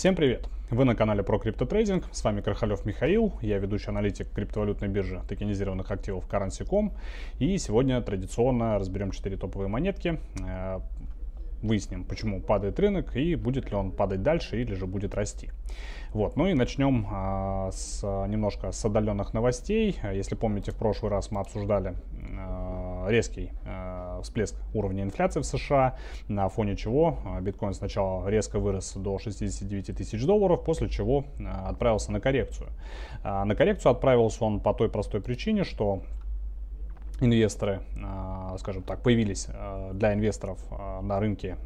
Всем привет! Вы на канале про криптотрейдинг, с вами Крахалев Михаил, я ведущий аналитик криптовалютной биржи токенизированных активов Currency.com и сегодня традиционно разберем 4 топовые монетки, э, выясним, почему падает рынок и будет ли он падать дальше или же будет расти. Вот, ну и начнем а, с немножко с отдаленных новостей. Если помните, в прошлый раз мы обсуждали а, резкий а, всплеск уровня инфляции в США, на фоне чего а, биткоин сначала резко вырос до 69 тысяч долларов, после чего а, отправился на коррекцию. А, на коррекцию отправился он по той простой причине, что инвесторы, скажем так, появились для инвесторов на рынке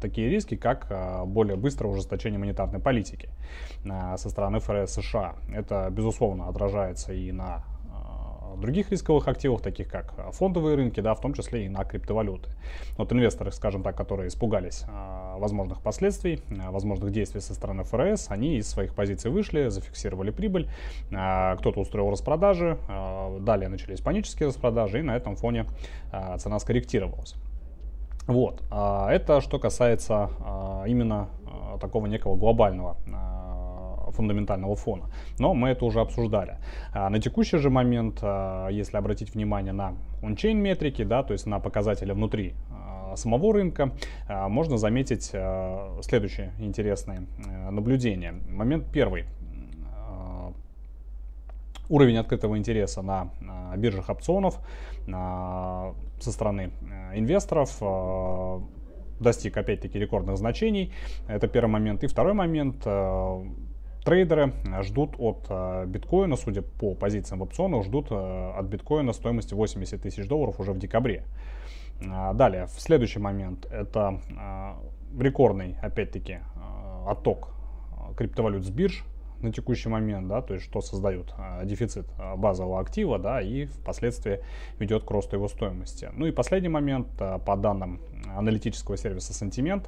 такие риски, как более быстрое ужесточение монетарной политики со стороны ФРС США. Это, безусловно, отражается и на других рисковых активов, таких как а, фондовые рынки, да, в том числе и на криптовалюты. Вот инвесторы, скажем так, которые испугались а, возможных последствий, а, возможных действий со стороны ФРС, они из своих позиций вышли, зафиксировали прибыль, кто-то устроил распродажи, далее начались панические распродажи, и на этом фоне цена скорректировалась. Вот, это что касается именно такого некого глобального фундаментального фона. Но мы это уже обсуждали. А на текущий же момент, а, если обратить внимание на ончейн метрики, да, то есть на показатели внутри а, самого рынка, можно заметить следующее интересное а, наблюдение. Момент первый уровень открытого интереса на, биржах опционов со стороны инвесторов достиг опять-таки рекордных значений. Это первый момент. И второй момент Трейдеры ждут от э, биткоина, судя по позициям в опционах, ждут э, от биткоина стоимости 80 тысяч долларов уже в декабре. А, далее, в следующий момент это э, рекордный, опять-таки, отток криптовалют с бирж на текущий момент, да, то есть что создает а, дефицит а, базового актива, да, и впоследствии ведет к росту его стоимости. Ну и последний момент, а, по данным аналитического сервиса Sentiment,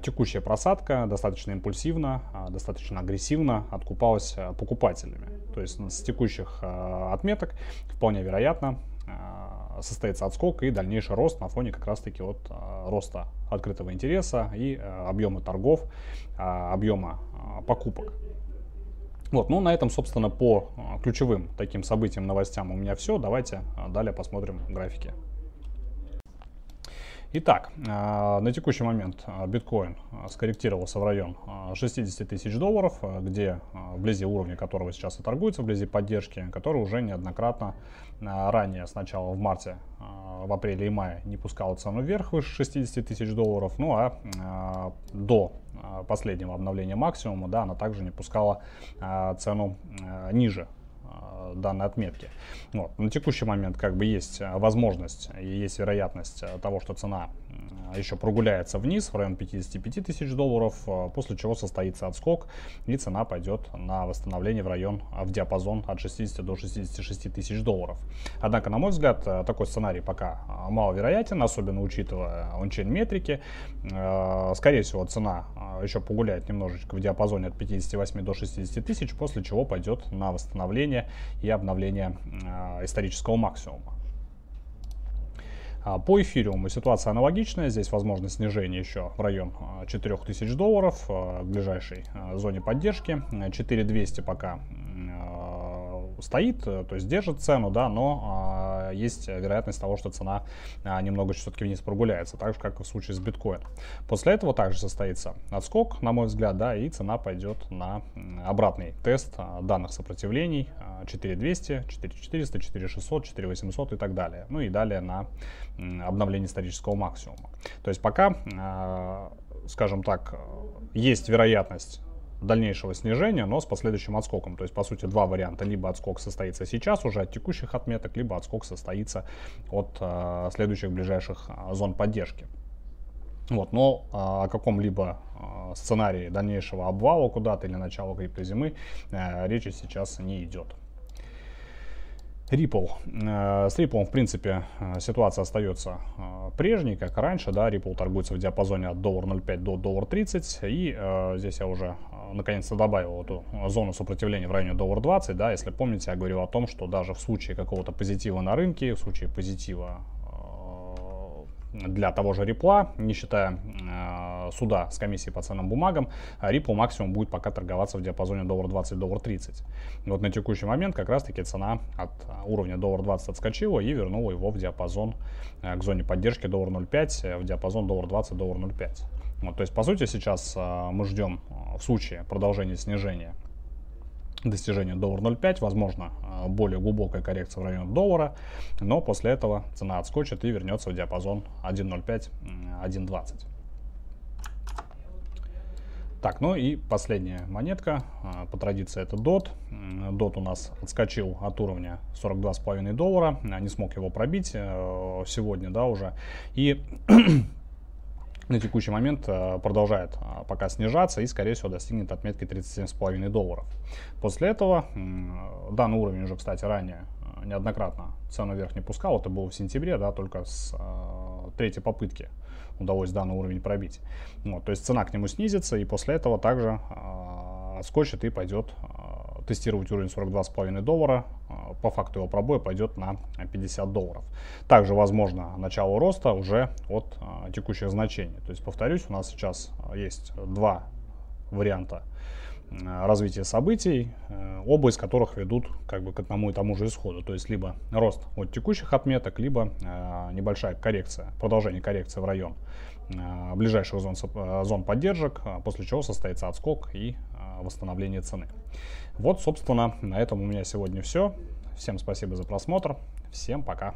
текущая просадка достаточно импульсивно, достаточно агрессивно откупалась покупателями. То есть с текущих отметок вполне вероятно состоится отскок и дальнейший рост на фоне как раз-таки от роста открытого интереса и объема торгов, объема покупок. Вот, ну на этом, собственно, по а, ключевым таким событиям, новостям у меня все. Давайте а, далее посмотрим графики. Итак, а, на текущий момент биткоин скорректировался в район 60 тысяч долларов, где вблизи уровня которого сейчас и торгуется, вблизи поддержки, который уже неоднократно ранее, сначала в марте, в апреле и мае не пускал цену вверх выше 60 тысяч долларов, ну а до последнего обновления максимума, да, она также не пускала цену ниже данной отметки. Вот. На текущий момент как бы есть возможность и есть вероятность того, что цена еще прогуляется вниз в район 55 тысяч долларов, э, после чего состоится отскок и цена пойдет на восстановление в район, в диапазон от 60 до 66 тысяч долларов. Однако, на мой взгляд, э, такой сценарий пока э, маловероятен, особенно учитывая ончейн метрики. Скорее всего, цена еще погуляет немножечко в диапазоне от 58 до 60 тысяч, после чего пойдет на восстановление и обновление исторического максимума. А, по эфириуму ситуация аналогичная. Здесь возможно снижение еще в район 4000 а, долларов а, в ближайшей зоне поддержки. 4200 пока стоит, то есть держит цену, да, но есть вероятность того, что цена немного все-таки вниз прогуляется, так же, как и в случае с биткоином. После этого также состоится отскок, на мой взгляд, да, и цена пойдет на обратный тест данных сопротивлений 4200, 4400, 4600, 4800 и так далее. Ну и далее на обновление исторического максимума. То есть пока, а, скажем так, есть вероятность дальнейшего снижения, но с последующим отскоком. То есть, по сути, два варианта. Либо отскок состоится сейчас уже от текущих отметок, либо отскок состоится от э, следующих ближайших э, зон поддержки. Вот, но э, о каком-либо э, сценарии дальнейшего обвала куда-то или начала криптозимы речи сейчас не идет. Ripple. Э, с Ripple, в принципе, э, ситуация остается э, прежней, как раньше. Да, Ripple торгуется в диапазоне от доллар 0,5 до доллар 30. И э, здесь я уже наконец-то добавил эту зону сопротивления в районе доллар 20. Да, если помните, я говорил о том, что даже в случае какого-то позитива на рынке, в случае позитива для того же репла, не считая суда с комиссией по ценным бумагам, Ripple максимум будет пока торговаться в диапазоне доллар 20, доллар 30. вот на текущий момент как раз таки цена от уровня доллар 20 отскочила и вернула его в диапазон к зоне поддержки доллар 0,5, в диапазон доллар 20, доллар 0,5. Вот, то есть, по сути, сейчас мы ждем в случае продолжения снижения достижения доллар 0,5, возможно, а, более глубокая коррекция в районе доллара, но после этого цена отскочит и вернется в диапазон 1.05-1.20. Так, ну и последняя монетка, а, по традиции это DOT. DOT у нас отскочил от уровня 42,5 доллара, не смог его пробить э, сегодня, да, уже. И на текущий момент э, продолжает э, пока снижаться и, скорее всего, достигнет отметки 37,5 долларов. После этого, данный уровень уже, кстати, ранее э, неоднократно цену вверх не пускал, это было в сентябре, да, только с третьей попытки удалось данный уровень пробить. Вот, то есть цена к нему снизится и после этого также отскочит и пойдет тестировать уровень 42,5 доллара. А, по факту его пробоя пойдет на 50 долларов. Также возможно начало роста уже от а, текущих значений. То есть, повторюсь, у нас сейчас есть два варианта развития событий, э, оба из которых ведут как бы к одному и тому же исходу. То есть либо рост от текущих отметок, либо э, небольшая коррекция, продолжение коррекции в район э, ближайших зон, зон поддержек, после чего состоится отскок и восстановление цены. Вот, собственно, на этом у меня сегодня все. Всем спасибо за просмотр. Всем пока.